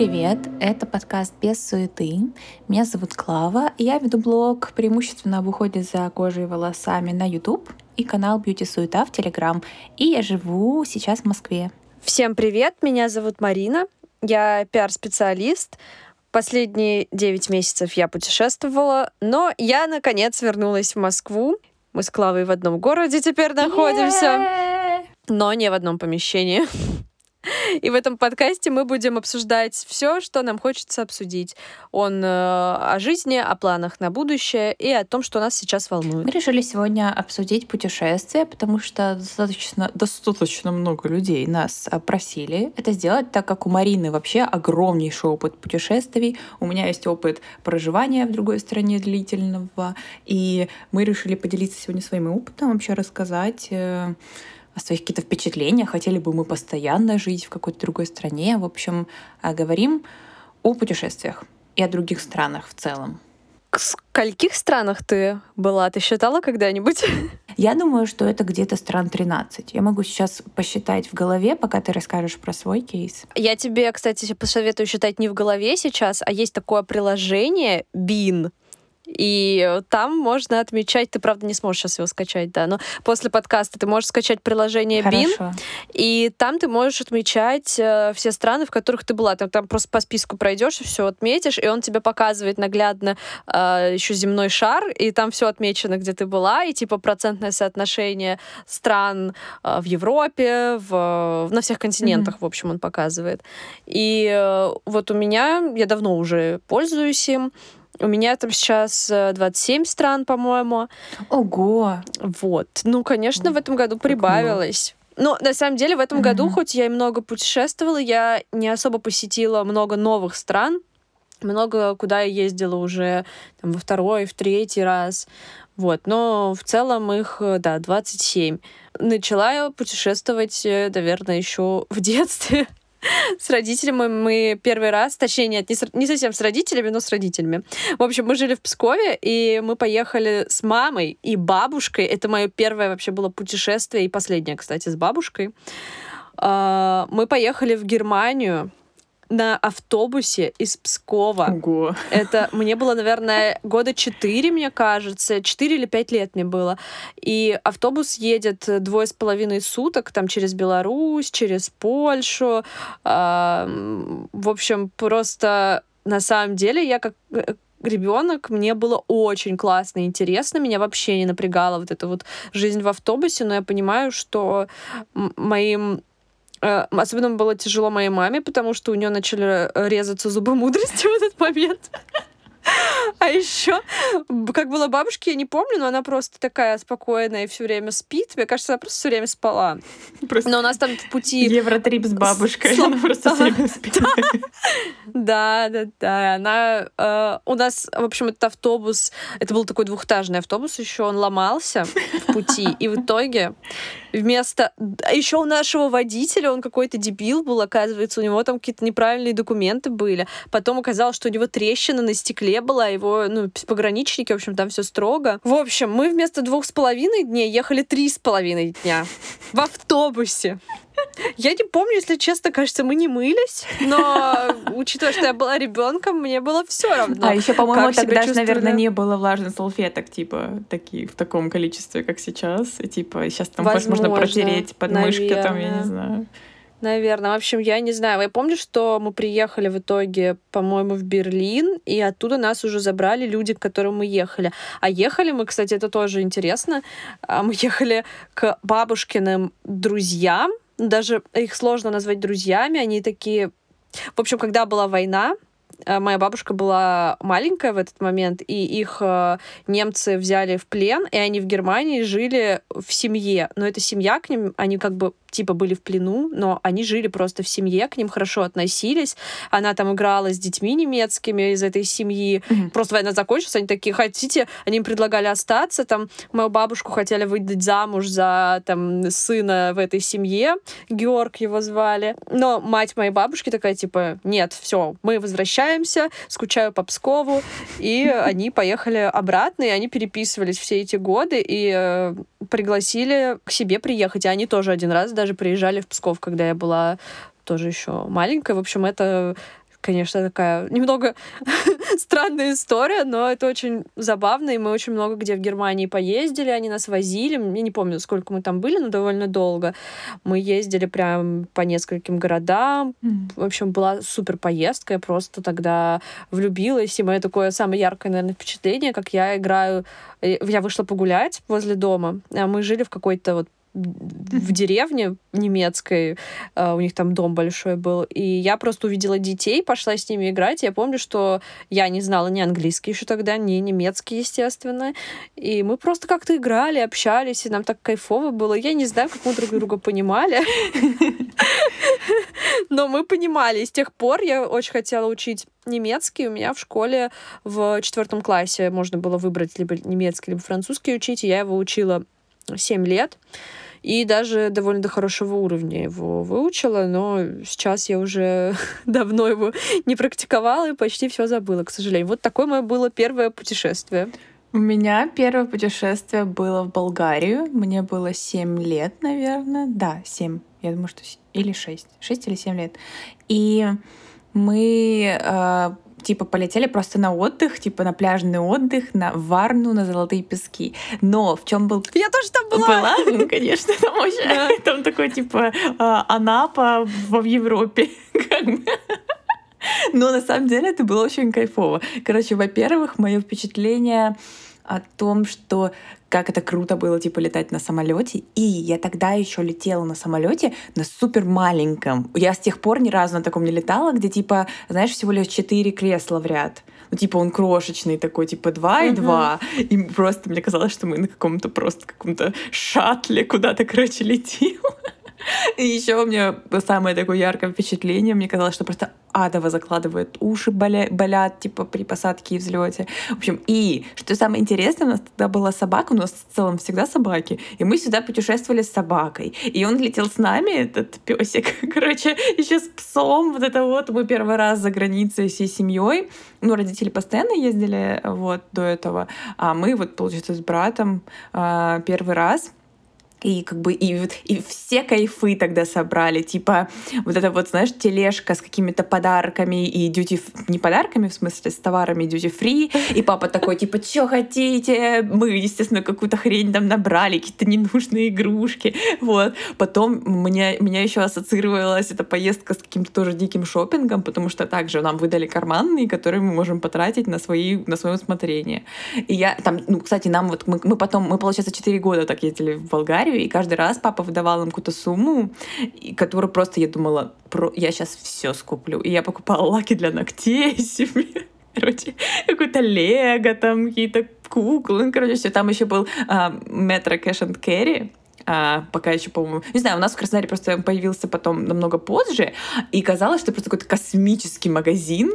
Привет! Это подкаст «Без суеты». Меня зовут Клава, и я веду блог преимущественно об уходе за кожей и волосами на YouTube и канал «Бьюти Суета» в Telegram. И я живу сейчас в Москве. Всем привет! Меня зовут Марина. Я пиар-специалист. Последние 9 месяцев я путешествовала, но я, наконец, вернулась в Москву. Мы с Клавой в одном городе теперь находимся, Yeah! но не в одном помещении. И в этом подкасте мы будем обсуждать все, что нам хочется обсудить. Он э, о жизни, о планах на будущее и о том, что нас сейчас волнует. Мы решили сегодня обсудить путешествия, потому что достаточно, достаточно много людей нас просили это сделать, так как у Марины вообще огромнейший опыт путешествий. У меня есть опыт проживания в другой стране длительного. И мы решили поделиться сегодня своим опытом, вообще рассказать э, о своих каких-то впечатлениях. Хотели бы мы постоянно жить в какой-то другой стране. В общем, а, говорим о путешествиях и о других странах в целом. В скольких странах ты была? Ты считала когда-нибудь? Я думаю, что это где-то стран 13. Я могу сейчас посчитать в голове, пока ты расскажешь про свой кейс. Я тебе, кстати, посоветую считать не в голове сейчас, а есть такое приложение BIN. И там можно отмечать, ты, правда, не сможешь сейчас его скачать, да, но после подкаста ты можешь скачать приложение Хорошо. и там ты можешь отмечать э, все страны, в которых ты была. Ты там просто по списку пройдешь и все отметишь, и он тебе показывает наглядно э, еще земной шар, и там все отмечено, где ты была, и типа процентное соотношение стран э, в Европе, в, на всех континентах, в общем, он показывает. И э, вот у меня, я давно уже пользуюсь им, у меня там сейчас э, 27 стран, по-моему. Ого! Вот. Ну, конечно, в этом году прибавилось. Но на самом деле в этом году, Мгм. хоть я и много путешествовала, я не особо посетила много новых стран. Много куда я ездила уже там, во второй, в третий раз. Вот. Но в целом их, э, да, 27. Начала я путешествовать, э, наверное, еще в детстве. С родителями мы первый раз, точнее, нет, не, с- не совсем с родителями, но с родителями. В общем, мы жили в Пскове, и мы поехали с мамой и бабушкой. Это мое первое вообще было путешествие, и последнее, кстати, с бабушкой. А, Мы поехали в Германию на автобусе из Пскова. Ого! Это мне было, наверное, года четыре, мне кажется. Четыре или пять лет мне было. И автобус едет двое с половиной суток, там через Беларусь, через Польшу. А, В общем, просто на самом деле я как э, ребенок, мне было очень классно и интересно. Меня вообще не напрягала вот эта вот жизнь в автобусе, но я понимаю, что моим Особенно было тяжело моей маме, потому что у нее начали э, резаться зубы мудрости в этот момент. А еще, как было бабушке, я не помню, но она просто такая спокойная и все время спит. Мне кажется, она просто все время спала. Просто Но у нас там в пути... Евротрип с бабушкой. Сло- Она просто всё время спит. Да, да, да. Она э, у нас, в общем, этот автобус, это был такой двухэтажный автобус, еще он ломался в пути, и в итоге вместо а еще у нашего водителя он какой-то дебил был, оказывается, у него там какие-то неправильные документы были. Потом оказалось, что у него трещина на стекле была, его ну пограничники, в общем, там все строго. В общем, мы вместо двух с половиной дней ехали три с половиной дня в автобусе. Я не помню, если честно, кажется, мы не мылись, но учитывая, что я была ребенком, мне было все равно. А еще, по-моему, тогда, же, наверное, не было влажных салфеток, типа, таких, в таком количестве, как сейчас. И, типа, сейчас там может, можно Возможно, протереть подмышки, там, я не знаю. Наверное. В общем, я не знаю. Я помню, что мы приехали в итоге, по-моему, в Берлин, и оттуда нас уже забрали люди, к которым мы ехали. А ехали мы, кстати, это тоже интересно, а, мы ехали к бабушкиным друзьям, даже их сложно назвать друзьями, они такие... В общем, когда была война, э, моя бабушка была маленькая в этот момент, и их э, немцы взяли в плен, и они в Германии жили в семье. Но эта семья к ним, они как бы типа были в плену, но они жили просто в семье, к ним хорошо относились. Она там играла с детьми немецкими из этой семьи. Мгм. Просто война закончилась, они такие, хотите? Они им предлагали остаться. Там мою бабушку хотели выдать замуж за там сына в этой семье. Георг его звали. Но мать моей бабушки такая, типа, нет, все, мы возвращаемся, скучаю по Пскову. И они поехали обратно, и они переписывались все эти годы, и э, пригласили к себе приехать. И они тоже один раз даже приезжали в Псков, когда я была тоже еще маленькая. В общем, это конечно, такая немного странная история, но это очень забавно, и мы очень много где в Германии поездили, они нас возили, я не помню, сколько мы там были, но довольно долго. Мы ездили прям по нескольким городам, mm. в общем, была супер поездка, я просто тогда влюбилась, и мое такое самое яркое, наверное, впечатление, как я играю, э, я вышла погулять возле дома, а мы жили в какой-то вот в деревне немецкой, uh, у них там дом большой был, и я просто увидела детей, пошла с ними играть. Я помню, что я не знала ни английский еще тогда, ни немецкий, естественно. И мы просто как-то играли, общались, и нам так кайфово было. Я не знаю, как мы друг друга понимали. Но мы понимали. С тех пор я очень хотела учить немецкий. У меня в школе в четвертом классе можно было выбрать либо немецкий, либо французский учить, и я его учила 7 лет и даже довольно до хорошего уровня его выучила, но сейчас я уже давно его не практиковала и почти все забыла, к сожалению. Вот такое мое было первое путешествие. У меня первое путешествие было в Болгарию. Мне было 7 лет, наверное. Да, 7. Я думаю, что... Или 6. 6 или 7 лет. И мы э, типа полетели просто на отдых, типа на пляжный отдых, на Варну, на Золотые пески. Но в чем был... Я тоже там была! Была? Ну, конечно, там очень... Там такой, типа, а, Анапа в Европе. Но на самом деле это было очень кайфово. Короче, во-первых, мое впечатление о том, что как это круто было, типа, летать на самолете. И я тогда еще летела на самолете на супер маленьком. Я с тех пор ни разу на таком не летала, где, типа, знаешь, всего лишь четыре кресла в ряд. Ну, типа, он крошечный такой, типа, два и два. И просто мне казалось, что мы на каком-то просто каком-то шатле куда-то, короче, летим. И еще у меня самое такое яркое впечатление, мне казалось, что просто адово закладывает уши боля, болят, типа при посадке и взлете. В общем, и что самое интересное, у нас тогда была собака, у нас в целом всегда собаки, и мы сюда путешествовали с собакой. И он летел с нами, этот песик, короче, еще с псом, вот это вот, мы первый раз за границей всей семьей. Ну, родители постоянно ездили вот до этого, а мы вот, получается, с братом э, первый раз — и как бы и, и все кайфы тогда собрали, типа вот это вот, знаешь, тележка с какими-то подарками и дьюти... Не подарками, в смысле, с товарами дьюти-фри. И папа такой, типа, что хотите? Мы, естественно, какую-то хрень там набрали, какие-то ненужные игрушки. Вот. Потом меня, меня еще ассоциировалась эта поездка с каким-то тоже диким шопингом, потому что также нам выдали карманные, которые мы можем потратить на, свои, на свое усмотрение. И я там, ну, кстати, нам вот, мы, мы потом, мы, получается, 4 года так ездили в Болгарию, Болгарию, и каждый раз папа выдавал им какую-то сумму, которую просто я думала, про, я сейчас все скуплю. И я покупала лаки для ногтей себе. Короче, какой-то лего, там какие-то куклы, ну, короче, все. Там еще был метро кэш and carry, а, пока еще, по-моему, не знаю, у нас в Краснодаре просто появился потом намного позже, и казалось, что это просто какой-то космический магазин,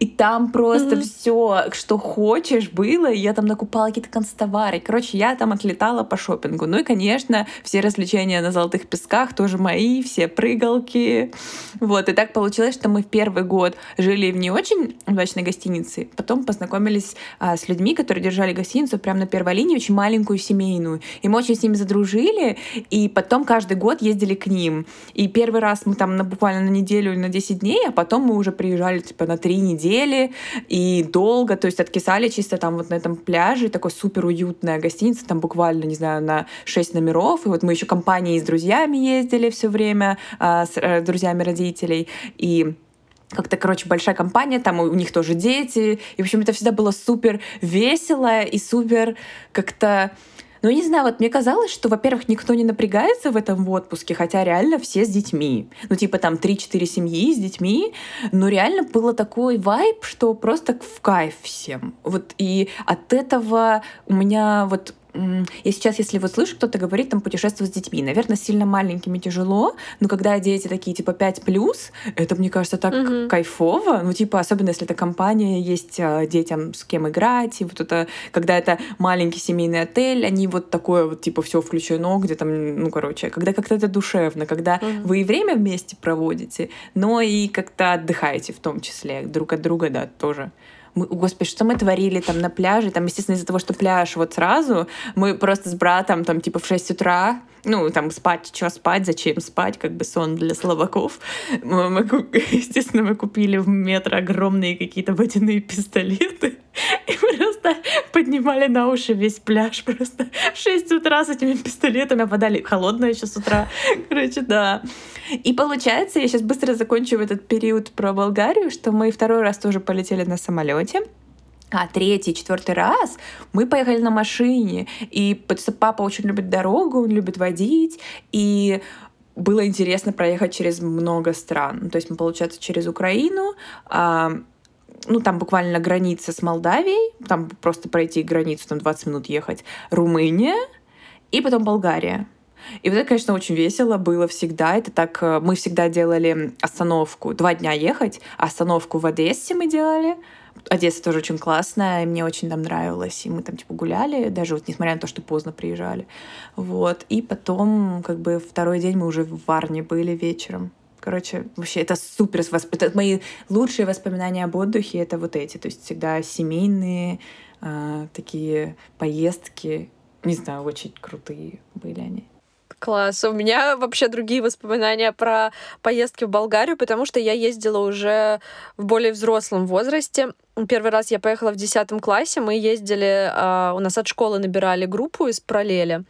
и там просто mm-hmm. все, что хочешь, было, и я там накупала какие-то констовары. Короче, я там отлетала по шопингу. Ну и, конечно, все развлечения на Золотых Песках тоже мои, все прыгалки. Вот, и так получилось, что мы в первый год жили в не очень удачной гостинице, потом познакомились а, с людьми, которые держали гостиницу прямо на первой линии, очень маленькую, семейную, и мы очень с ними задружили, и потом каждый год ездили к ним. И первый раз мы там на, буквально на неделю или на 10 дней, а потом мы уже приезжали типа на 3 недели и долго, то есть откисали чисто там вот на этом пляже, такой супер уютная гостиница, там буквально, не знаю, на 6 номеров, и вот мы еще компанией с друзьями ездили все время, а, с э, друзьями родителей, и как-то, короче, большая компания, там у них тоже дети. И, в общем, это всегда было супер весело и супер как-то ну, не знаю, вот мне казалось, что, во-первых, никто не напрягается в этом отпуске, хотя реально все с детьми. Ну, типа там 3-4 семьи с детьми, но реально было такой вайб, что просто в кайф всем. Вот и от этого у меня вот я сейчас, если вот слышу, кто-то говорит, там, путешествовать с детьми, наверное, сильно маленькими тяжело, но когда дети такие, типа, 5 плюс, это, мне кажется, так угу. кайфово, ну, типа, особенно если это компания, есть а, детям с кем играть, и вот это, когда это маленький семейный отель, они вот такое вот, типа, все включено, где там, ну, короче, когда как-то это душевно, когда угу. вы и время вместе проводите, но и как-то отдыхаете в том числе друг от друга, да, тоже мы, господи, что мы творили там на пляже, там, естественно, из-за того, что пляж вот сразу, мы просто с братом там типа в 6 утра Ну, там спать, что спать, зачем спать, как бы сон для слабаков. Мы, мы, естественно, мы купили в метро огромные какие-то водяные пистолеты. И просто поднимали на уши весь пляж. Просто в 6 утра с этими пистолетами опадали. Холодно еще с утра. Короче, да. И получается, я сейчас быстро закончу этот период про Болгарию, что мы второй раз тоже полетели на самолете. А третий, четвертый раз мы поехали на машине. И папа очень любит дорогу, он любит водить. И было интересно проехать через много стран. То есть мы, получается, через Украину, а, ну, там буквально граница с Молдавией, там просто пройти границу, там 20 минут ехать, Румыния, и потом Болгария. И вот это, конечно, очень весело было всегда. Это так, э, мы всегда делали остановку, два дня ехать, остановку в Одессе мы делали, Одесса тоже очень классная, и мне очень там нравилось, и мы там типа гуляли, даже вот несмотря на то, что поздно приезжали. Вот, и потом как бы второй день мы уже в Варне были вечером. Короче, вообще это супер. Это мои лучшие воспоминания об отдыхе это вот эти. То есть всегда семейные э, такие поездки. Не знаю, очень крутые были они. Класс. У меня вообще другие воспоминания про поездки в Болгарию, потому что я ездила уже в более взрослом возрасте. Первый раз я поехала в 10 классе, мы ездили, э, у нас от школы набирали группу из параллели,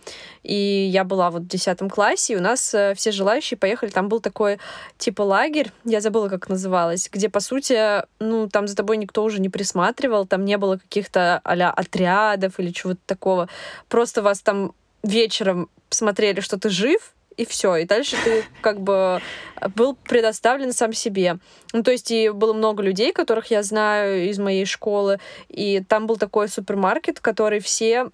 и я была вот в 10 классе, и у нас э, все желающие поехали, там был такой типа лагерь, я забыла, как называлось, где, по сути, ну, там за тобой никто уже не присматривал, там не было каких-то а отрядов или чего-то такого, просто вас там вечером смотрели, что ты жив, и все. И дальше ты как бы был предоставлен сам себе. Ну, то есть и было много людей, которых я знаю из моей школы, и там был такой супермаркет, который все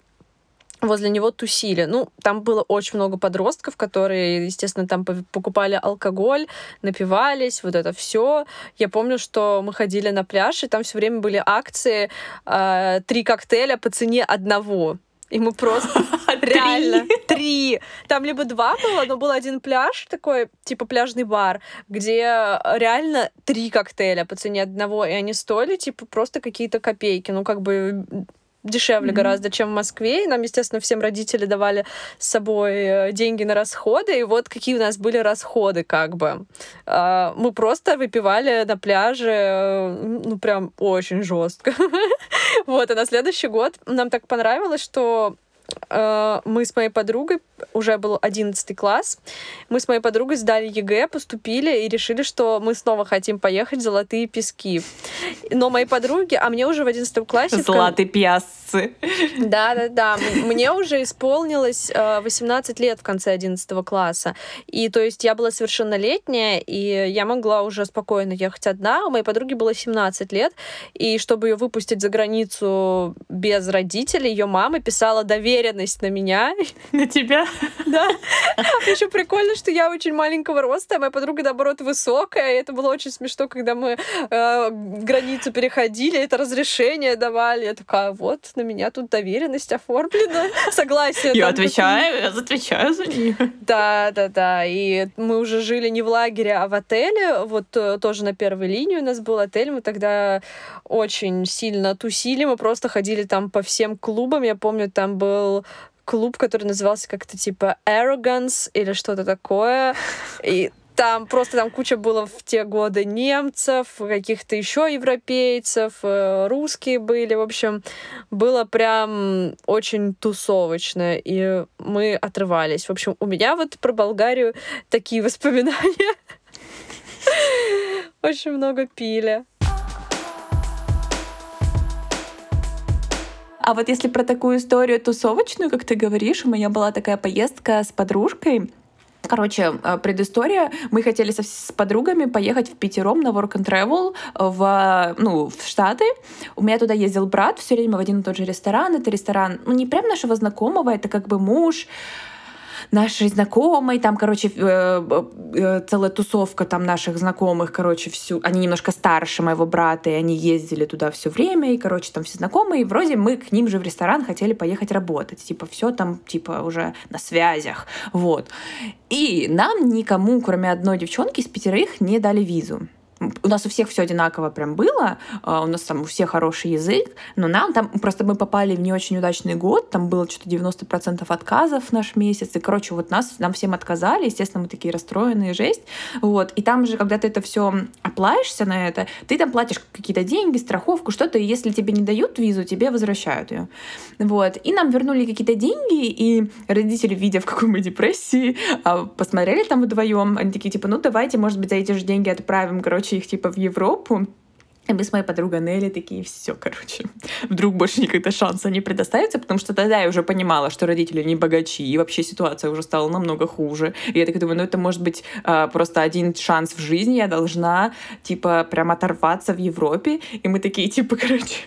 возле него тусили. Ну, там было очень много подростков, которые, естественно, там покупали алкоголь, напивались, вот это все. Я помню, что мы ходили на пляж, и там все время были акции э, три коктейля по цене одного. И мы просто реально три. Там либо два было, но был один пляж такой, типа пляжный бар, где реально три коктейля по цене одного, и они стоили типа просто какие-то копейки. Ну, как бы дешевле mm-hmm. гораздо, чем в Москве. И нам, естественно, всем родители давали с собой э, деньги на расходы. И вот какие у нас были расходы, как бы. А, мы просто выпивали на пляже, э, ну, прям очень жестко. вот, а на следующий год нам так понравилось, что э, мы с моей подругой, уже был 11 класс, мы с моей подругой сдали ЕГЭ, поступили и решили, что мы снова хотим поехать в Золотые Пески. Но моей подруге, а мне уже в 11 классе... Золотые пьясцы. Да-да-да. Мне уже исполнилось 18 э, лет в конце 11 класса. И то есть я была совершеннолетняя, и я могла уже спокойно ехать одна. У моей подруги было 17 лет. И чтобы ее выпустить за границу без родителей, ее мама писала доверенность на меня. На тебя? Да. Еще прикольно, что я очень маленького роста, а моя подруга, наоборот, высокая. И это было очень смешно, когда мы э, границу переходили, это разрешение давали. Я такая, вот, на меня тут доверенность оформлена. Согласие. Я отвечаю, я отвечаю за нее. Да, да, да. И мы уже жили не в лагере, а в отеле. Вот э, тоже на первой линии у нас был отель. Мы тогда очень сильно тусили. Мы просто ходили там по всем клубам. Я помню, там был клуб, который назывался как-то типа Arrogance или что-то такое. И там просто там куча было в те годы немцев, каких-то еще европейцев, э, русские были. В общем, было прям очень тусовочно, и мы отрывались. В общем, у меня вот про Болгарию такие воспоминания. Очень много пили. А вот если про такую историю тусовочную, как ты говоришь, у меня была такая поездка с подружкой, Короче, э, предыстория. Мы хотели со, с подругами поехать в пятером на work and travel в, ну, в Штаты. У меня туда ездил брат все время в один и тот же ресторан. Это ресторан, ну, не прям нашего знакомого, это как бы муж нашей знакомой, там, короче, э, э, целая тусовка там наших знакомых, короче, всю, они немножко старше моего брата, и они ездили туда все время, и, короче, там все знакомые, и вроде мы к ним же в ресторан хотели поехать работать, типа, все там, типа, уже на связях, вот. И нам никому, кроме одной девчонки из пятерых, не дали визу. У нас у всех все одинаково прям было, а, у нас там у всех хороший язык, но нам там просто мы попали в не очень удачный год, там было что-то 90% отказов наш месяц, и, короче, вот нас, нам всем отказали, естественно, мы такие расстроенные, жесть, вот, и там же, когда ты это все оплаешься на это, ты там платишь какие-то деньги, страховку, что-то, и если тебе не дают визу, тебе возвращают ее, вот, и нам вернули какие-то деньги, и родители, видя, в какой мы депрессии, а, посмотрели там вдвоем, они такие, типа, ну, давайте, может быть, за эти же деньги отправим, короче, их, типа, в Европу, и мы с моей подругой Нелли такие, все, короче, вдруг больше никогда шанса не предоставится, потому что тогда я уже понимала, что родители не богачи, и вообще ситуация уже стала намного хуже. И я так думаю, ну это может быть э, просто один шанс в жизни, я должна, типа, прям оторваться в Европе. И мы такие, типа, короче,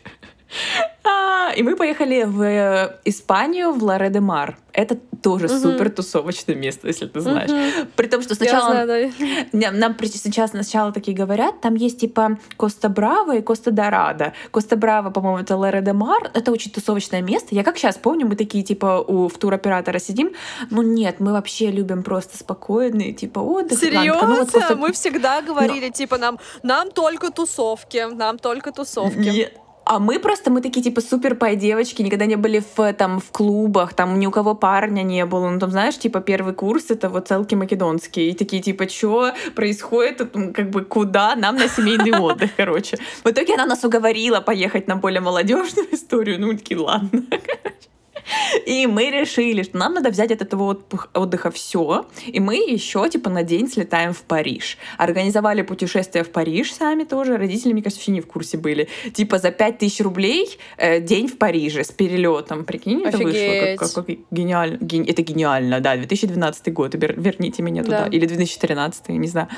и мы поехали в э, Испанию, в Лоре-де-Мар. Это тоже угу. супер тусовочное место, если ты знаешь. Угу. При том, что сначала... Знаю, да. Нам сейчас сначала такие говорят, там есть типа Коста Браво и Коста Дорадо. Коста Браво, по-моему, это Лоре де Мар. Это очень тусовочное место. Я как сейчас помню, мы такие типа у в туроператора сидим. Ну нет, мы вообще любим просто спокойные, типа отдых. Серьезно? Ну, вот просто... Мы всегда говорили, Но... типа нам, нам только тусовки, нам только тусовки. Нет. А мы просто, мы такие, типа, супер пай девочки, никогда не были в, там, в клубах, там ни у кого парня не было. Ну, там, знаешь, типа, первый курс — это вот целки македонские. И такие, типа, что происходит, как бы, куда нам на семейный отдых, короче. В итоге она нас уговорила поехать на более молодежную историю. Ну, такие, ладно, короче. И мы решили, что нам надо взять от этого отдыха все, и мы еще типа на день слетаем в Париж. Организовали путешествие в Париж сами тоже, родители, мне кажется, вообще не в курсе были. Типа за 5000 рублей э, день в Париже с перелетом. Прикинь, Офигеть. это вышло. Как, как, как гениально. Ген... Это гениально, да, 2012 год, верните меня туда. Да. Или 2013, не знаю.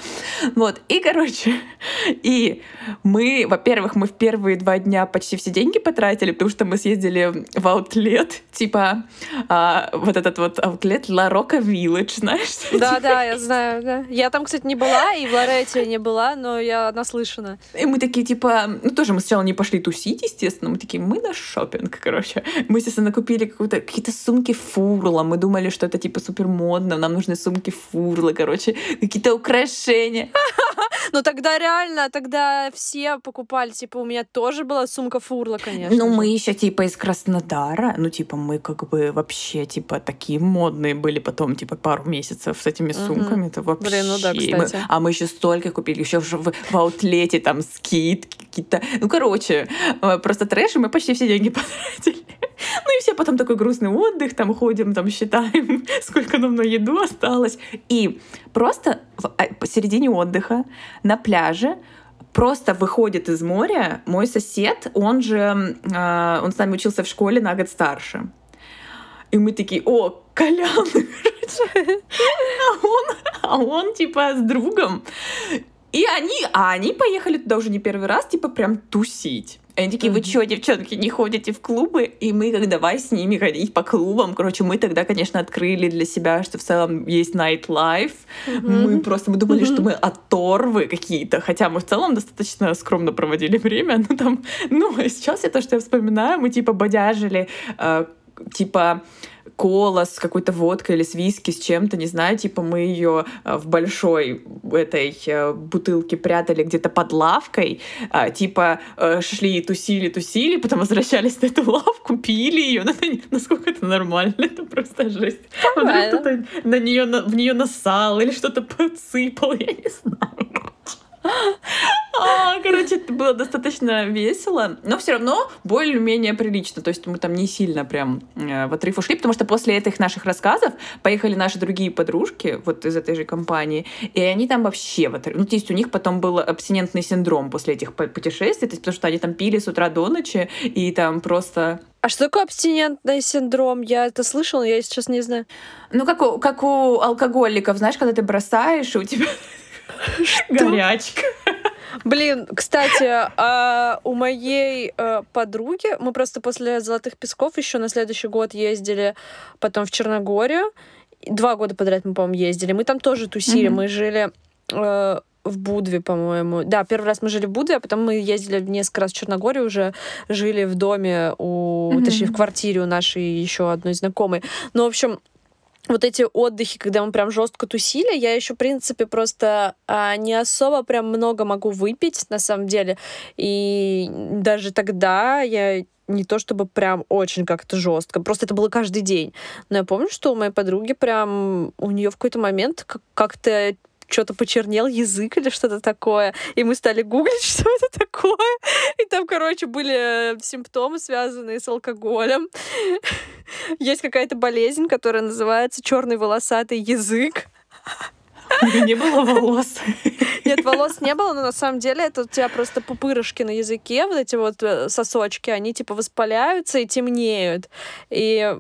Вот, и, короче, и мы, во-первых, мы в первые два дня почти все деньги потратили, потому что мы съездили в аутлет, типа а, вот этот вот аутлет La Roca Village, знаешь? Да, да, я знаю, да. Я там, кстати, не была, и в Лорете не была, но я наслышана. И мы такие, типа, ну тоже мы сначала не пошли тусить, естественно, мы такие, мы на шопинг, короче. Мы, естественно, купили какие-то сумки фурла, мы думали, что это, типа, супер модно, нам нужны сумки фурла, короче, какие-то украшения. Ну тогда реально, тогда все покупали, типа, у меня тоже была сумка фурла, конечно. Ну мы еще, типа, из Краснодара, ну, типа, мы как бы вообще, типа, такие модные были потом, типа, пару месяцев с этими сумками. Угу. Это вообще... Блин, ну да, кстати. Мы... А мы еще столько купили, еще в, в, в аутлете там скидки какие-то. Ну, короче, э, просто трэш, и мы почти все деньги потратили. Ну и все потом такой грустный отдых, там ходим, там считаем, сколько нам на еду осталось. И просто а, посередине отдыха на пляже просто выходит из моря мой сосед, он же, э, он с нами учился в школе на год старше. И мы такие, о, Колян, короче. А он, а он типа с другом. И они, а они поехали туда уже не первый раз, типа прям тусить. Они такие, вы что, девчонки, не ходите в клубы? И мы как давай с ними ходить по клубам. Короче, мы тогда, конечно, открыли для себя, что в целом есть nightlife. Мы просто мы думали, что мы оторвы какие-то. Хотя мы в целом достаточно скромно проводили время. Ну, там, ну, сейчас это, что я вспоминаю, мы типа бодяжили, э, типа кола с какой-то водкой или с виски, с чем-то, не знаю, типа мы ее э, в большой этой э, бутылке прятали где-то под лавкой, а, типа э, шли, тусили, тусили, потом возвращались на эту лавку, пили ее. Ну, насколько это нормально? Это просто жесть. Вдруг кто-то на нее, в нее насал или что-то подсыпал, я не знаю. А, короче, это было достаточно весело, но все равно более-менее прилично. То есть мы там не сильно прям э, в отрыв ушли, потому что после этих наших рассказов поехали наши другие подружки вот из этой же компании, и они там вообще в отрыв. Ну, то есть у них потом был абстинентный синдром после этих путешествий, то есть потому что они там пили с утра до ночи, и там просто а что такое абстинентный синдром? Я это слышала, я сейчас не знаю. Ну, как у, как у алкоголиков, знаешь, когда ты бросаешь, и у тебя Горячка. Блин, кстати, а у моей э, подруги мы просто после Золотых Песков еще на следующий год ездили потом в Черногорию. Два года подряд мы, по-моему, ездили. Мы там тоже тусили. Mm-hmm. Мы жили э, в Будве, по-моему. Да, первый раз мы жили в Будве, а потом мы ездили несколько раз в Черногорию, уже жили в доме у, mm-hmm. точнее, в квартире у нашей еще одной знакомой. Ну, в общем, вот эти отдыхи, когда мы прям жестко тусили, я еще, в принципе, просто а, не особо прям много могу выпить, на самом деле. И даже тогда я не то чтобы прям очень как-то жестко, просто это было каждый день. Но я помню, что у моей подруги прям у нее в какой-то момент как-то что-то почернел язык или что-то такое. И мы стали гуглить, что это такое. И там, короче, были э, симптомы, связанные с алкоголем. Есть какая-то болезнь, которая называется черный волосатый язык. Не было волос. Нет, волос не было, но на самом деле это у тебя просто пупырышки на языке, вот эти вот э, сосочки, они типа воспаляются и темнеют. И,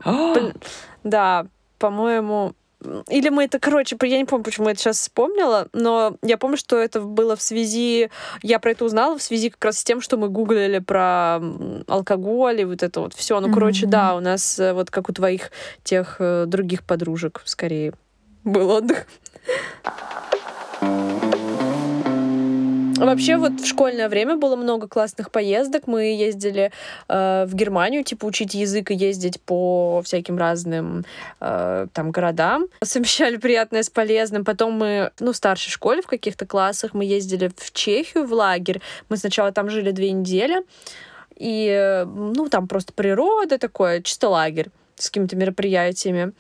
да, по-моему, или мы это, короче, я не помню, почему я это сейчас вспомнила, но я помню, что это было в связи, я про это узнала в связи как раз с тем, что мы гуглили про алкоголь и вот это вот все. Ну, короче, mm-hmm. да, у нас э, вот как у твоих тех э, других подружек скорее был отдых. Вообще вот в школьное время было много классных поездок. Мы ездили э, в Германию, типа учить язык и ездить по всяким разным э, там городам. Совмещали приятное с полезным. Потом мы, ну, в старшей школе в каких-то классах мы ездили в Чехию в лагерь. Мы сначала там жили две недели. И, ну, там просто природа такое, чисто лагерь с какими-то мероприятиями.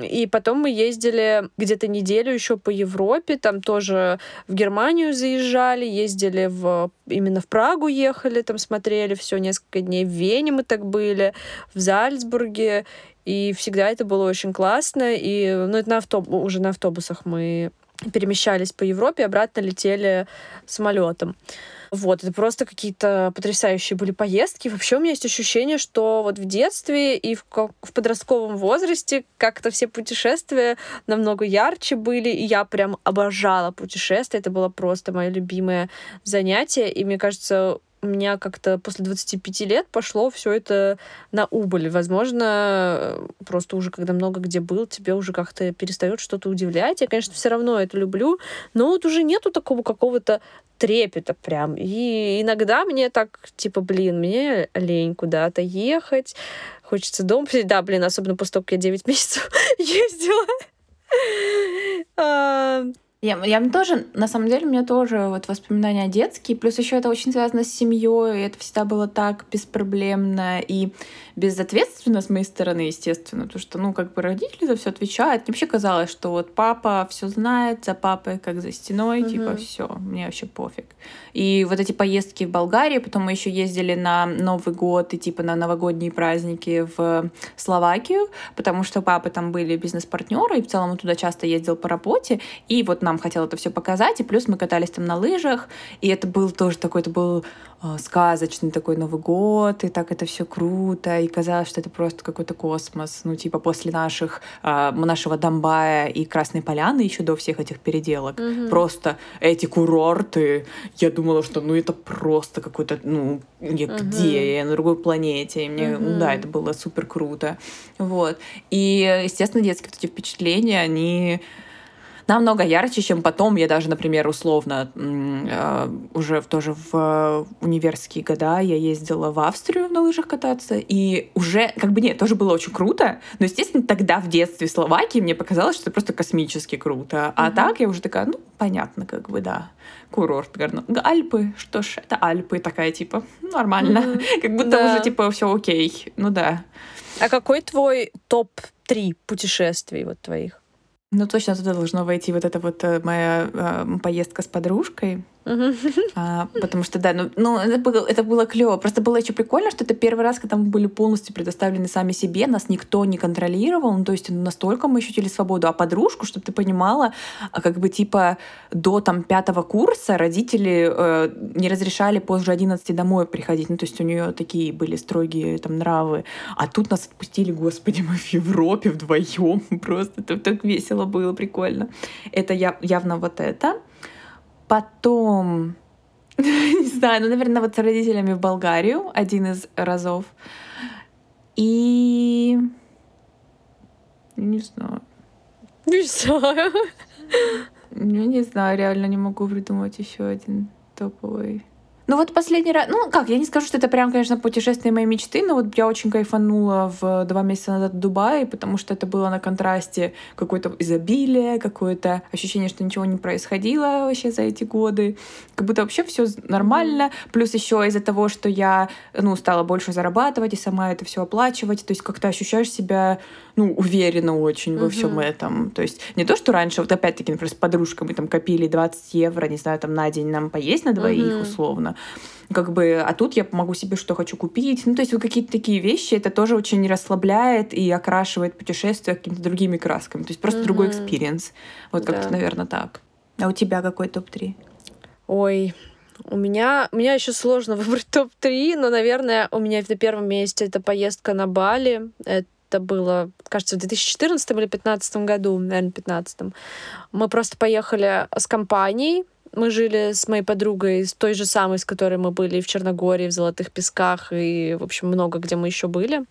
И потом мы ездили где-то неделю еще по Европе, там тоже в Германию заезжали, ездили в именно в Прагу ехали, там смотрели все несколько дней, в Вене мы так были, в Зальцбурге, и всегда это было очень классно, и ну, это на автобус, уже на автобусах мы перемещались по Европе, обратно летели самолетом. Вот, это просто какие-то потрясающие были поездки. Вообще у меня есть ощущение, что вот в детстве и в, в подростковом возрасте как-то все путешествия намного ярче были, и я прям обожала путешествия. Это было просто мое любимое занятие, и мне кажется, у меня как-то после 25 лет пошло все это на убыль. Возможно, просто уже когда много где был, тебе уже как-то перестает что-то удивлять. Я, конечно, все равно это люблю, но вот уже нету такого какого-то трепета прям. И иногда мне так, типа, блин, мне лень куда-то ехать, хочется дома посидеть. Да, блин, особенно после того, как я 9 месяцев ездила. А, я, я тоже, на самом деле, у меня тоже вот воспоминания детские, плюс еще это очень связано с семьей, это всегда было так беспроблемно и безответственно с моей стороны, естественно, потому что, ну, как бы родители за все отвечают. Мне вообще казалось, что вот папа все знает, за папой как за стеной, mm-hmm. типа все, мне вообще пофиг. И вот эти поездки в Болгарию, потом мы еще ездили на Новый год и типа на новогодние праздники в Словакию, потому что папы там были бизнес-партнеры, и в целом он туда часто ездил по работе, и вот нам хотел это все показать, и плюс мы катались там на лыжах, и это был тоже такой, это был сказочный такой Новый год, и так это все круто, и казалось, что это просто какой-то космос, ну типа после наших, э, нашего Донбая и Красной Поляны еще до всех этих переделок, mm-hmm. просто эти курорты, я думала, что ну это просто какой-то, ну, я uh-huh. где я, на другой планете. И мне, ну да, это было супер круто. Вот. И, естественно, детские вот эти впечатления, они намного ярче, чем потом. Я даже, например, условно, э, уже тоже в универские года я ездила в Австрию на лыжах кататься, и уже, как бы, нет, тоже было очень круто, но, естественно, тогда в детстве в Словакии мне показалось, что это просто космически круто. А mm-hmm. так я уже такая, ну, понятно, как бы, да, курорт. Альпы, что ж, это Альпы, такая, типа, нормально, mm-hmm. как будто да. уже, типа, все окей, ну да. А какой твой топ-3 путешествий вот твоих? Ну, точно туда должно войти вот эта вот э, моя э, поездка с подружкой. А, потому что, да, ну, ну это было, это было клево. Просто было еще прикольно, что это первый раз, когда мы были полностью предоставлены сами себе, нас никто не контролировал. Ну, то есть настолько мы ощутили свободу. А подружку, чтобы ты понимала, а как бы типа до там пятого курса родители э, не разрешали позже 11 домой приходить. Ну, то есть у нее такие были строгие там нравы. А тут нас отпустили, господи, мы в Европе вдвоем. Просто это так весело было, прикольно. Это я, явно вот это. Потом, не знаю, ну, наверное, вот с родителями в Болгарию один из разов. И... Не знаю. Не знаю. Я не знаю, реально не могу придумать еще один топовый. Ну вот последний раз, ну как, я не скажу, что это прям, конечно, путешествие моей мечты, но вот я очень кайфанула в два месяца назад в Дубае, потому что это было на контрасте какое-то изобилие, какое-то ощущение, что ничего не происходило вообще за эти годы, как будто вообще все нормально, плюс еще из-за того, что я, ну, стала больше зарабатывать и сама это все оплачивать, то есть как-то ощущаешь себя, ну, уверенно очень во всем этом, то есть не то, что раньше, вот опять-таки, например, с подружками там копили 20 евро, не знаю, там на день нам поесть на двоих условно, как бы, а тут я могу себе что хочу купить. Ну, то есть вот какие-то такие вещи, это тоже очень расслабляет и окрашивает путешествие какими-то другими красками. То есть просто mm-hmm. другой experience. Вот как-то, наверное, так. А у тебя какой топ-3? Ой, у меня, у меня еще сложно выбрать топ-3, но, наверное, у меня на первом месте это поездка на Бали. Это было, кажется, в 2014 или 2015 году, наверное, 2015. Мы просто поехали с компанией, мы жили с моей подругой, с той же самой, с которой мы были в Черногории, в Золотых Песках и, в общем, много где мы еще были.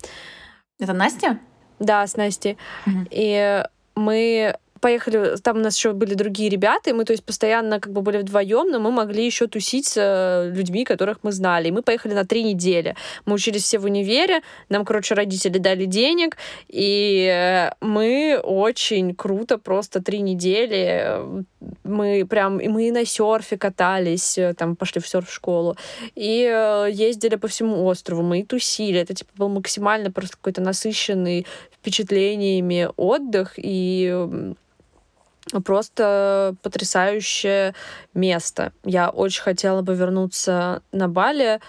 Это Настя? Да, с Настей. Угу. И мы поехали, там у нас еще были другие ребята, и мы, то есть, постоянно как бы были вдвоем, но мы могли еще тусить с э, людьми, которых мы знали. И мы поехали на три недели. Мы учились все в универе, нам, короче, родители дали денег, и э, мы очень круто просто три недели э, мы прям, и мы на серфе катались, там пошли в серф-школу, и ездили по всему острову, мы и тусили. Это, типа, был максимально просто какой-то насыщенный впечатлениями отдых, и просто потрясающее место. Я очень хотела бы вернуться на Бали.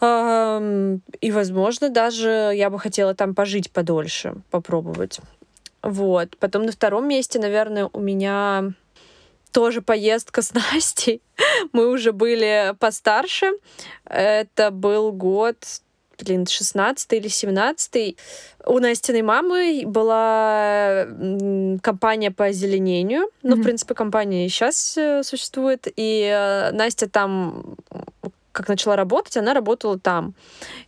И, возможно, даже я бы хотела там пожить подольше, попробовать. Вот. Потом на втором месте, наверное, у меня тоже поездка с Настей. Мы уже были постарше. Это был год блин, 16 или 17 у Настиной мамы была компания по озеленению. Ну, mm-hmm. в принципе, компания и сейчас э, существует. И э, Настя там как начала работать, она работала там.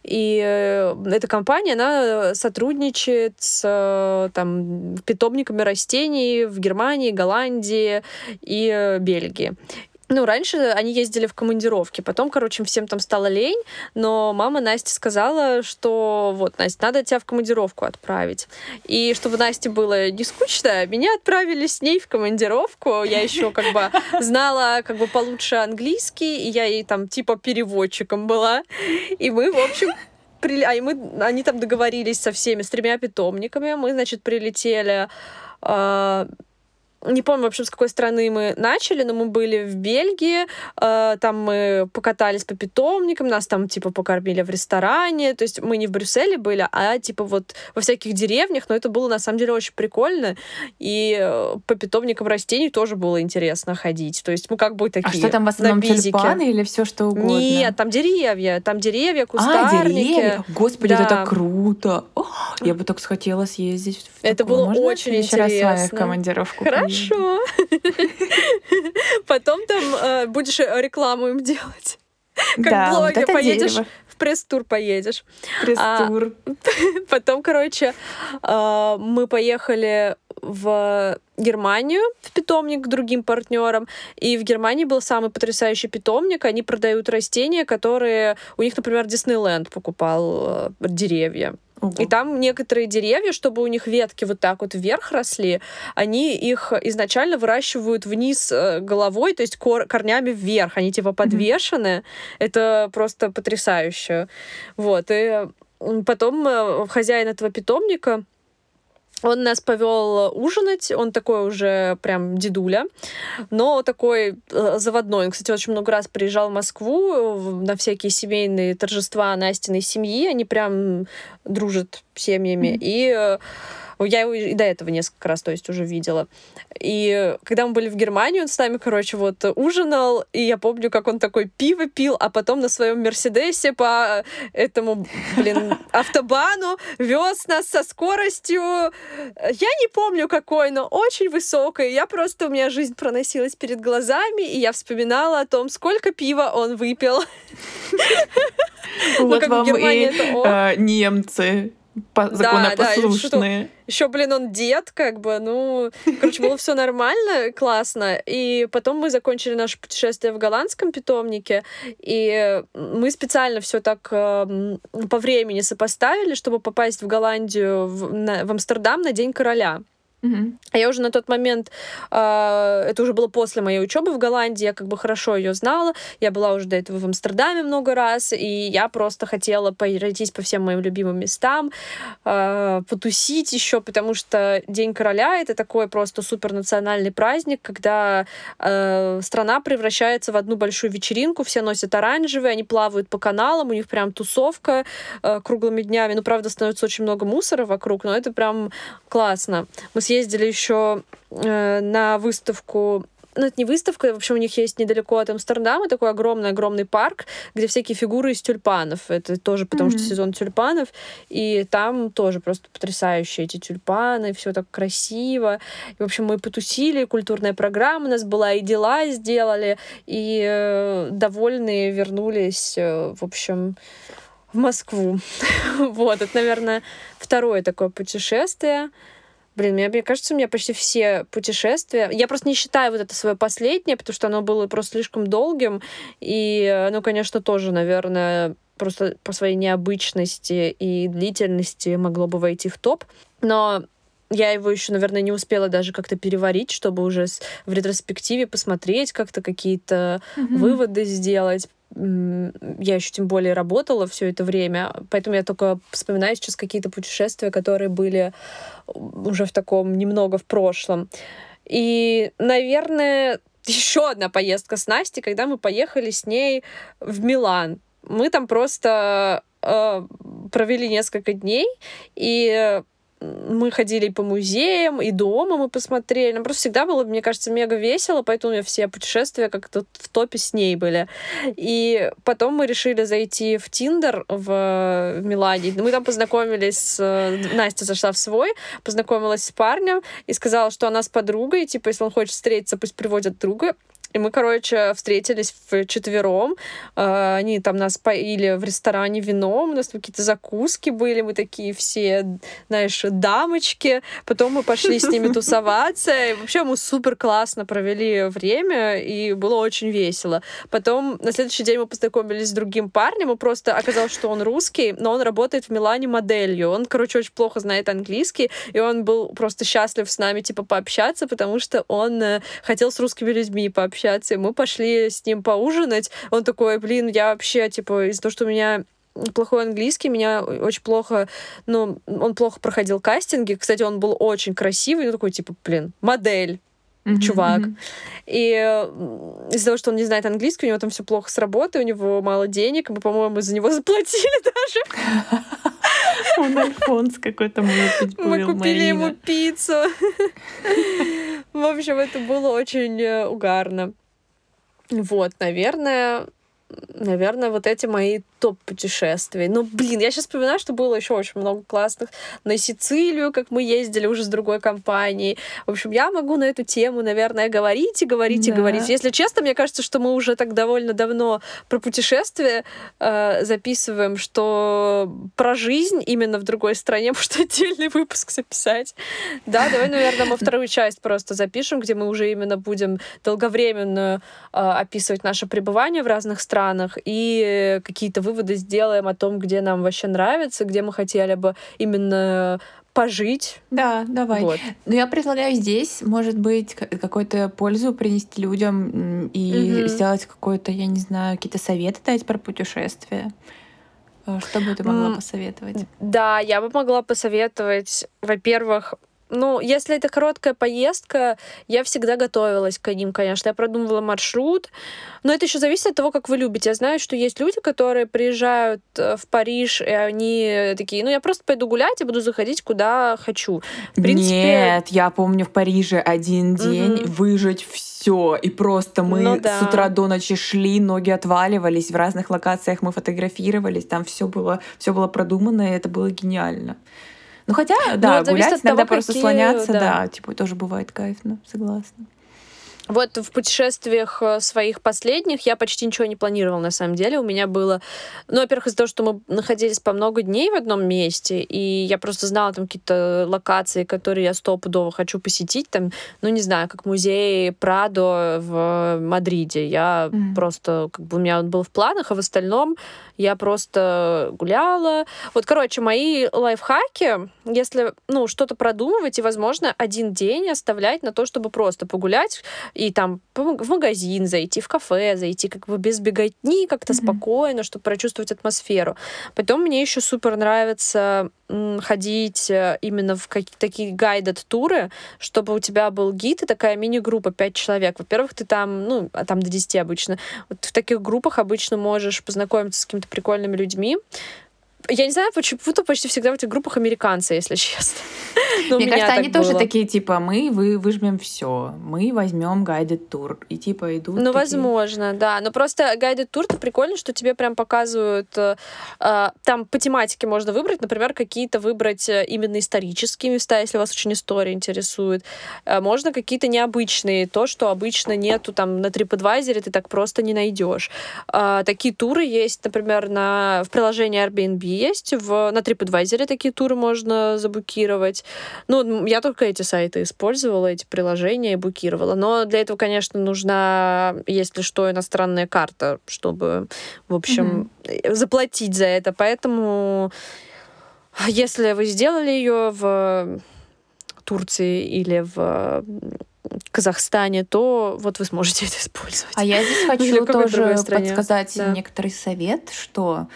И э, эта компания, она сотрудничает с там, питомниками растений в Германии, Голландии и Бельгии. Ну, раньше они ездили в командировки, потом, короче, всем там стало лень, но мама Насте сказала, что вот, Настя, надо тебя в командировку отправить. И чтобы Насте было не скучно, меня отправили с ней в командировку. Я еще как бы знала как бы получше английский, и я ей там типа переводчиком была. И мы, в общем, при... а, и мы, они там договорились со всеми, с тремя питомниками. Мы, значит, прилетели э, не помню, в общем, с какой страны мы начали, но мы были в Бельгии, э, там мы покатались по питомникам, нас там, типа, покормили в ресторане, то есть мы не в Брюсселе были, а, типа, вот во всяких деревнях, но это было, на самом деле, очень прикольно, и э, по питомникам растений тоже было интересно ходить, то есть мы как бы такие А что там в основном тюльпаны или все что угодно? Нет, там деревья, там деревья, кустарники. А, деревья? Господи, да. это так круто! О, я бы так хотела съездить. Это такое. было Можно очень интересно. В командировку Хорошо хорошо. Потом там э, будешь рекламу им делать. Как да, блогер, вот поедешь дерево. в пресс-тур поедешь. Пресс-тур. А, потом, короче, э, мы поехали в Германию в питомник к другим партнерам. И в Германии был самый потрясающий питомник. Они продают растения, которые... У них, например, Диснейленд покупал э, деревья. Ого. И там некоторые деревья, чтобы у них ветки вот так вот вверх росли, они их изначально выращивают вниз э, головой, то есть кор корнями вверх. Они типа подвешены. Mm-hmm. Это просто потрясающе. Вот. И потом э, хозяин этого питомника он нас повел ужинать, он такой уже прям дедуля, но такой э, заводной. Он, кстати, очень много раз приезжал в Москву на всякие семейные торжества Настиной семьи, они прям дружат семьями. Mm-hmm. И э, я его и до этого несколько раз, то есть, уже видела. И когда мы были в Германии, он с нами, короче, вот ужинал, и я помню, как он такой пиво пил, а потом на своем Мерседесе по этому, блин, автобану вез нас со скоростью, я не помню какой, но очень высокой. Я просто, у меня жизнь проносилась перед глазами, и я вспоминала о том, сколько пива он выпил. Вот вам и э, немцы законопослушные. Да, да, еще, блин, он дед, как бы, ну, короче, было все нормально, классно. И потом мы закончили наше путешествие в голландском питомнике, и мы специально все так э, по времени сопоставили, чтобы попасть в Голландию, в, на, в Амстердам на День короля. А Я уже на тот момент, а, это уже было после моей учебы в Голландии, я как бы хорошо ее знала, я была уже до этого в Амстердаме много раз, и я просто хотела пройтись по всем моим любимым местам, а, потусить еще, потому что День короля это такой просто супернациональный праздник, когда э, страна превращается в одну большую вечеринку, все носят оранжевые, они плавают по каналам, у них прям тусовка э, круглыми днями. Ну, правда, становится очень много мусора вокруг, но это прям классно. Мы съездили еще э, на выставку ну, это не выставка, в общем, у них есть недалеко от Амстердама такой огромный-огромный парк, где всякие фигуры из тюльпанов. Это тоже потому, что Мгм. сезон тюльпанов, и там тоже просто потрясающие эти тюльпаны, все так красиво. И, в общем, мы потусили, культурная программа у нас была, и дела сделали, и э, довольные вернулись, э, в общем, в Москву. Вот, это, наверное, второе такое путешествие. Блин, мне, мне кажется, у меня почти все путешествия. Я просто не считаю вот это свое последнее, потому что оно было просто слишком долгим. И, э, ну, конечно, тоже, наверное, просто по своей необычности и длительности могло бы войти в топ. Но я его еще, наверное, не успела даже как-то переварить, чтобы уже в ретроспективе посмотреть, как-то какие-то Мгм. выводы сделать. Я еще тем более работала все это время, поэтому я только вспоминаю сейчас какие-то путешествия, которые были уже в таком немного в прошлом. И, наверное, еще одна поездка с Настей, когда мы поехали с ней в Милан. Мы там просто э, провели несколько дней, и мы ходили по музеям, и дома мы посмотрели. Нам просто всегда было, мне кажется, мега весело, поэтому у меня все путешествия как-то в топе с ней были. И потом мы решили зайти в Тиндер в Милане. Мы там познакомились с... э, Настя зашла в свой, познакомилась с парнем и сказала, что она с подругой, типа, если он хочет встретиться, пусть приводят друга. И мы, короче, встретились в четвером. Они там нас поили в ресторане вином, у нас какие-то закуски были, мы такие все, знаешь, дамочки. Потом мы пошли с ними тусоваться. И вообще мы супер классно провели время, и было очень весело. Потом на следующий день мы познакомились с другим парнем, и просто оказалось, что он русский, но он работает в Милане моделью. Он, короче, очень плохо знает английский, и он был просто счастлив с нами, типа, пообщаться, потому что он э, хотел с русскими людьми пообщаться. И мы пошли с ним поужинать. Он такой, блин, я вообще, типа, из-за того, что у меня плохой английский, меня очень плохо, ну, он плохо проходил кастинги. Кстати, он был очень красивый, ну, такой, типа, блин, модель, Мгм, чувак. И из-за того, что он не знает английский, у него там все плохо с работой, у него мало денег, мы, по-моему, за него заплатили даже. Он альфонс какой-то, может быть, Мы купили ему пиццу. В общем, это было очень э, угарно. Вот, наверное, наверное, вот эти мои топ-путешествий. Ну, блин, я сейчас вспоминаю, что было еще очень много классных. На Сицилию, как мы ездили уже с другой компанией. В общем, я могу на эту тему, наверное, говорить и говорить и Да. говорить. Если честно, мне кажется, что мы уже так довольно давно про путешествия э, записываем, что про жизнь именно в другой стране может отдельный выпуск записать. Да, давай, наверное, мы вторую часть просто запишем, где мы уже именно будем долговременно э, описывать наше пребывание в разных странах и какие-то выводы сделаем о том, где нам вообще нравится, где мы хотели бы именно пожить. Да, давай. Вот. Ну, я предлагаю здесь, может быть, какую-то пользу принести людям и Мгм. сделать какой-то, я не знаю, какие-то советы дать про путешествия. Э, Что бы ты могла посоветовать? Да, я бы могла посоветовать, во-первых, ну, если это короткая поездка, я всегда готовилась к ним, конечно. Я продумывала маршрут. Но это еще зависит от того, как вы любите. Я знаю, что есть люди, которые приезжают э, в Париж, и они такие, ну, я просто пойду гулять и буду заходить куда хочу. В принципе, Нет, я помню в Париже один день Мгм. выжить все. И просто мы Ну да. с утра до ночи шли, ноги отваливались, в разных локациях мы фотографировались, там все было, все было продумано, и это было гениально. Ну хотя, да, зависит гулять от того, иногда просто какие, слоняться, да. да. типа тоже бывает кайф, ну, согласна. Вот в путешествиях э, своих последних я почти ничего не планировала, на самом деле. У меня было... Ну, во-первых, из-за того, что мы находились по много дней в одном месте, и я просто знала там какие-то локации, которые я стопудово хочу посетить. Там, ну, не знаю, как музей Прадо в Мадриде. Я mm. просто... Как бы у меня он был в планах, а в остальном я просто гуляла. Вот, короче, мои лайфхаки, если, ну, что-то продумывать и, возможно, один день оставлять на то, чтобы просто погулять и там в магазин зайти, в кафе зайти, как бы без беготни, как-то mm-hmm. спокойно, чтобы прочувствовать атмосферу. Потом мне еще супер нравится ходить э, именно в какие-то такие гайдед туры, чтобы у тебя был гид и такая мини-группа, пять человек. Во-первых, ты там, ну, а там до 10 обычно. Вот в таких группах обычно можешь познакомиться с какими-то прикольными людьми, я не знаю, почему-то почти всегда в этих группах американцы, если честно. Но Мне кажется, они было. тоже такие, типа, мы вы, выжмем все, мы возьмем гайдед тур. И типа идут. Ну, такие... возможно, да. Но просто гайдед тур это прикольно, что тебе прям показывают. Э, э, там по тематике можно выбрать, например, какие-то выбрать э, именно исторические места, если вас очень история интересует. Э, можно какие-то необычные, то, что обычно нету там на TripAdvisor, ты так просто не найдешь. Э, такие туры есть, например, на, в приложении Airbnb есть. В, на TripAdvisor такие туры можно забукировать. Ну, я только эти сайты использовала, эти приложения и букировала. Но для этого, конечно, нужна, если что, иностранная карта, чтобы, в общем, mm-hmm. заплатить за это. Поэтому, если вы сделали ее в Турции или в Казахстане, то вот вы сможете это использовать. А я здесь хочу тоже подсказать да. некоторый совет, что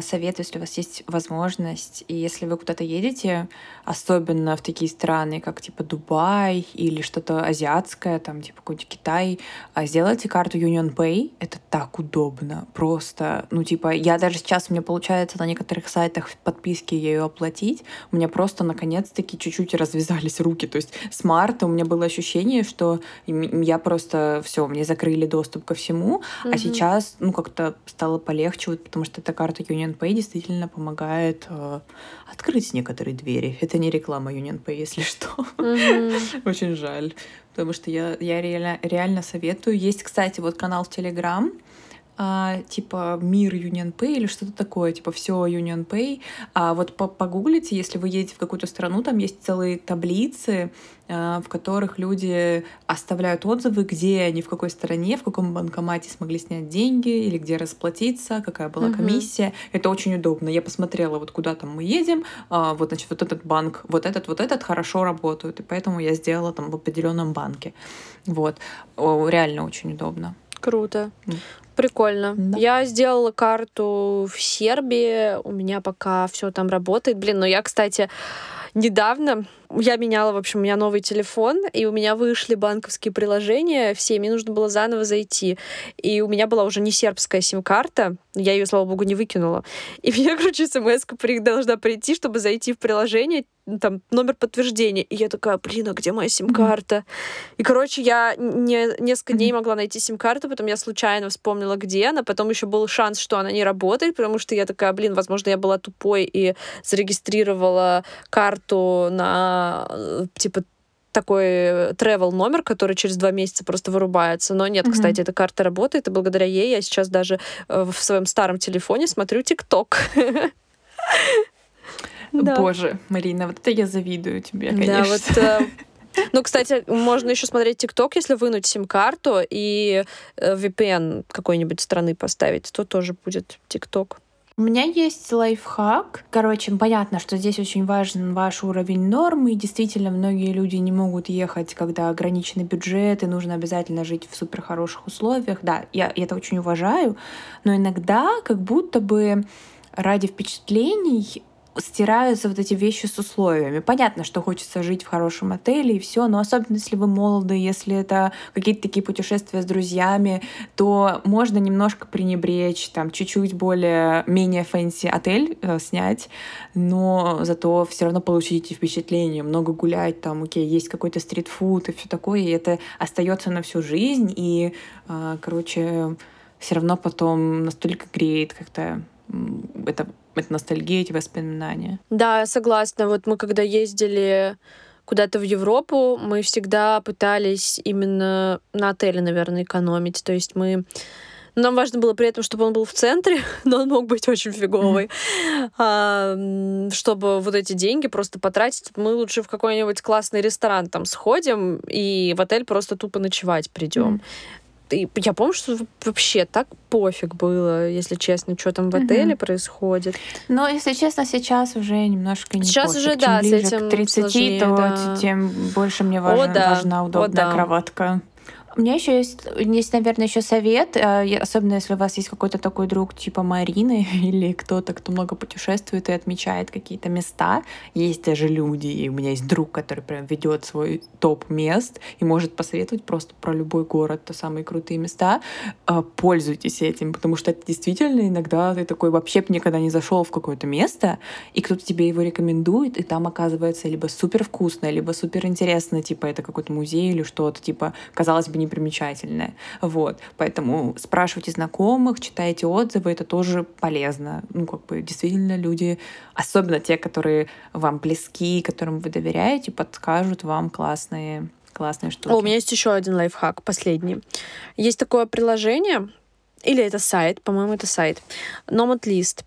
советую, если у вас есть возможность, и если вы куда-то едете, особенно в такие страны, как типа Дубай или что-то азиатское, там типа какой-нибудь Китай, а сделайте карту Union Pay, это так удобно, просто, ну типа, я даже сейчас, у меня получается на некоторых сайтах в подписке ее оплатить, у меня просто наконец-таки чуть-чуть развязались руки, то есть с марта у меня было ощущение, что я просто, все, мне закрыли доступ ко всему, mm-hmm. а сейчас, ну как-то стало полегче, вот, потому что эта карта Union Pay действительно помогает э, открыть некоторые двери. Это не реклама Union Pay, если что. Mm-hmm. Очень жаль. Потому что я, я реально, реально советую. Есть, кстати, вот канал в Telegram, а, типа мир Union Pay или что-то такое, типа все Union Pay. А вот погуглите, если вы едете в какую-то страну, там есть целые таблицы, а, в которых люди оставляют отзывы, где они, в какой стране, в каком банкомате смогли снять деньги или где расплатиться, какая была комиссия. Uh-huh. Это очень удобно. Я посмотрела, вот куда там мы едем, а, вот, значит, вот этот банк, вот этот, вот этот хорошо работают, и поэтому я сделала там в определенном банке. Вот. Реально очень удобно. Круто. Прикольно. Да. Я сделала карту в Сербии. У меня пока все там работает. Блин, ну я, кстати, недавно я меняла, в общем, у меня новый телефон, и у меня вышли банковские приложения все, мне нужно было заново зайти. И у меня была уже не сербская сим-карта, я ее, слава богу, не выкинула. И мне, короче, смс должна прийти, чтобы зайти в приложение, там, номер подтверждения. И я такая, блин, а где моя сим-карта? И, короче, я не, несколько дней могла найти сим-карту, потом я случайно вспомнила, где она, потом еще был шанс, что она не работает, потому что я такая, блин, возможно, я была тупой и зарегистрировала карту на Э, типа такой travel номер, который через два месяца просто вырубается. Но нет, mm-hmm. кстати, эта карта работает, и благодаря ей я сейчас даже э, в своем старом телефоне смотрю ТикТок. Боже, Марина, вот это я завидую тебе, конечно. Да, вот э, ну, кстати, можно еще смотреть ТикТок, если вынуть сим-карту и VPN какой-нибудь страны поставить, то тоже будет ТикТок. У меня есть лайфхак. Короче, понятно, что здесь очень важен ваш уровень нормы. И действительно, многие люди не могут ехать, когда ограниченный бюджет, и нужно обязательно жить в супер хороших условиях. Да, я это очень уважаю. Но иногда как будто бы ради впечатлений стираются вот эти вещи с условиями. Понятно, что хочется жить в хорошем отеле и все, но особенно если вы молоды, если это какие-то такие путешествия с друзьями, то можно немножко пренебречь, там чуть-чуть более менее fancy отель э, снять, но зато все равно получить эти впечатления, много гулять, там, окей, есть какой-то стритфуд и все такое, и это остается на всю жизнь, и, э, короче, все равно потом настолько греет как-то это, это ностальгия, эти воспоминания. Да, согласна. Вот мы когда ездили куда-то в Европу, мы всегда пытались именно на отеле, наверное, экономить. То есть мы нам важно было при этом, чтобы он был в центре, но он мог быть очень фиговый. А, чтобы вот эти деньги просто потратить, мы лучше в какой-нибудь классный ресторан там сходим и в отель просто тупо ночевать придем. И я помню, что вообще так пофиг было, если честно, что там в отеле происходит. Но, если честно, сейчас уже немножко не Сейчас пофиг. уже, Чем да, с ближе этим к 30, сложнее, то да. тем больше мне важен- О, да, важна о, удобная да. кроватка. У меня еще есть, есть, наверное, еще совет, э, особенно если у вас есть какой-то такой друг типа Марины или кто-то, кто много путешествует и отмечает какие-то места. Есть даже люди, и у меня есть друг, который прям ведет свой топ мест и может посоветовать просто про любой город, то самые крутые места. Э, Пользуйтесь этим, потому что это действительно иногда ты такой вообще никогда не зашел в какое-то место, и кто-то тебе его рекомендует, и там оказывается либо супер вкусно, либо супер интересно, типа это какой-то музей или что-то, типа, казалось бы, непримечательное. Вот. Поэтому спрашивайте знакомых, читайте отзывы, это тоже полезно. Ну, как бы действительно люди, особенно те, которые вам близки, которым вы доверяете, подскажут вам классные классные штуки. О, у меня есть еще один лайфхак, последний. Есть такое приложение, или это сайт, по-моему, это сайт, Nomad List.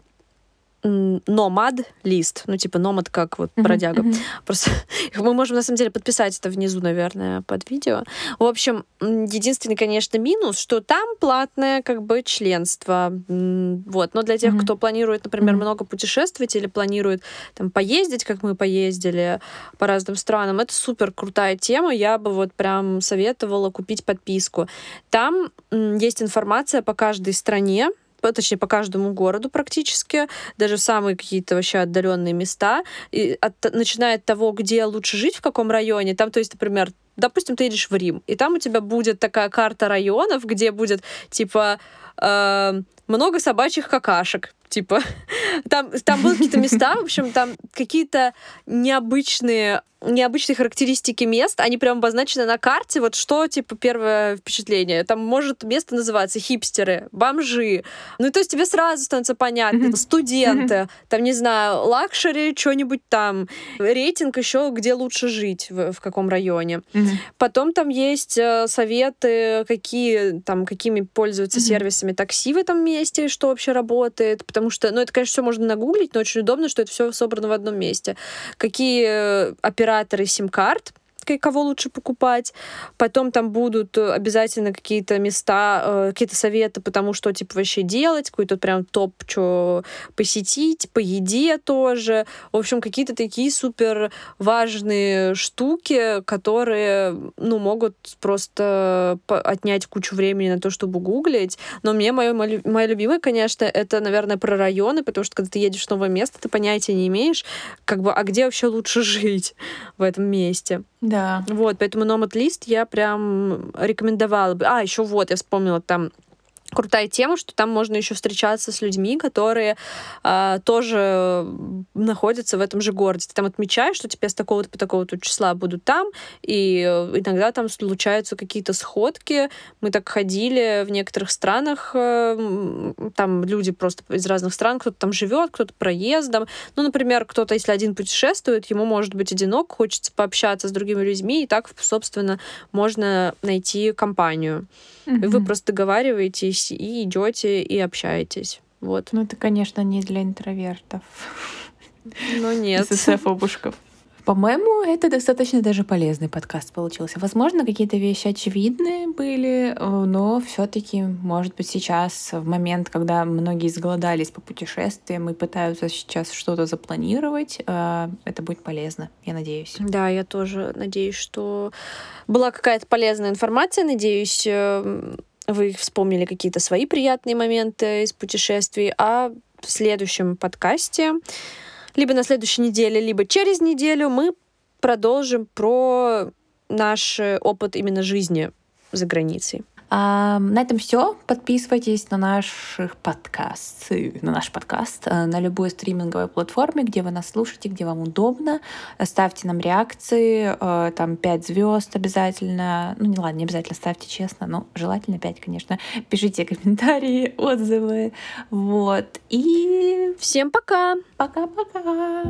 Nomad List, ну типа Nomad как вот Мгм, бродяга. мгм. Просто мы можем на самом деле подписать это внизу, наверное, под видео. В общем, единственный, конечно, минус, что там платное как бы членство. Вот. Но для тех, Мгм. кто планирует, например, Мгм. много путешествовать или планирует там поездить, как мы поездили по разным странам, это супер крутая тема. Я бы вот прям советовала купить подписку. Там есть информация по каждой стране, точнее, по каждому городу практически, даже в самые какие-то вообще отдаленные места, и от- начиная от того, где лучше жить, в каком районе, там, то есть, например, допустим, ты едешь в Рим, и там у тебя будет такая карта районов, где будет, типа, э, много собачьих какашек, типа, там, там будут какие-то места, в общем, там какие-то необычные необычные характеристики мест, они прям обозначены на карте, вот что, типа, первое впечатление. Там может место называться хипстеры, бомжи. Ну, то есть тебе сразу становится понятно, Мгм. студенты, там, не знаю, luxury, что-нибудь там, рейтинг еще, где лучше жить, в, в каком районе. Мгм. Потом там есть э, советы, какие там, какими пользуются Мгм. сервисами такси в этом месте, что вообще работает, потому что, ну, это, конечно, все можно нагуглить, но очень удобно, что это все собрано в одном месте. Какие э, операторы сим-карт, к- кого лучше покупать. Потом там будут э, обязательно какие-то места, э, какие-то советы по тому, что типа вообще делать, какой-то прям топ, что посетить, по еде тоже. В общем, какие-то такие супер важные штуки, которые, ну, могут просто отнять кучу времени на то, чтобы гуглить. Но мне мое, мое любимое, конечно, это, наверное, про районы, потому что когда ты едешь в новое место, ты понятия не имеешь, как бы, а где вообще лучше жить в этом месте. Да. Вот, поэтому Nomad List я прям рекомендовала бы. А, еще вот, я вспомнила, там крутая тема, что там можно еще встречаться с людьми, которые а, тоже находятся в этом же городе. Ты там отмечаешь, что тебе с такого-то по такого-то числа будут там, и э, иногда там случаются какие-то сходки. Мы так ходили в некоторых странах, э, там люди просто из разных стран, кто-то там живет, кто-то проездом. Ну, например, кто-то, если один путешествует, ему может быть одинок, хочется пообщаться с другими людьми, и так, собственно, можно найти компанию. И вы просто договариваетесь и идете и общаетесь. Вот. Ну, это, конечно, не для интровертов. Но нет. ССФ-обушков. По-моему, это достаточно даже полезный подкаст получился. Возможно, какие-то вещи очевидные были, э, но все таки может быть, сейчас, в момент, когда многие изголодались по путешествиям и пытаются сейчас что-то запланировать, э, это будет полезно, я надеюсь. Да, я тоже надеюсь, что была какая-то полезная информация. Надеюсь, э, вы вспомнили какие-то свои приятные моменты из путешествий. А в следующем подкасте, либо на следующей неделе, либо через неделю мы продолжим про наш э, опыт именно жизни за границей. На этом все. Подписывайтесь на наших подкаст, на наш подкаст э, на любой стриминговой платформе, где вы нас слушаете, где вам удобно. Ставьте нам реакции, э, там 5 звезд обязательно. Ну, не ладно, не обязательно ставьте честно, но желательно 5, конечно. Пишите комментарии, отзывы. Вот. И Всем пока! пока-пока.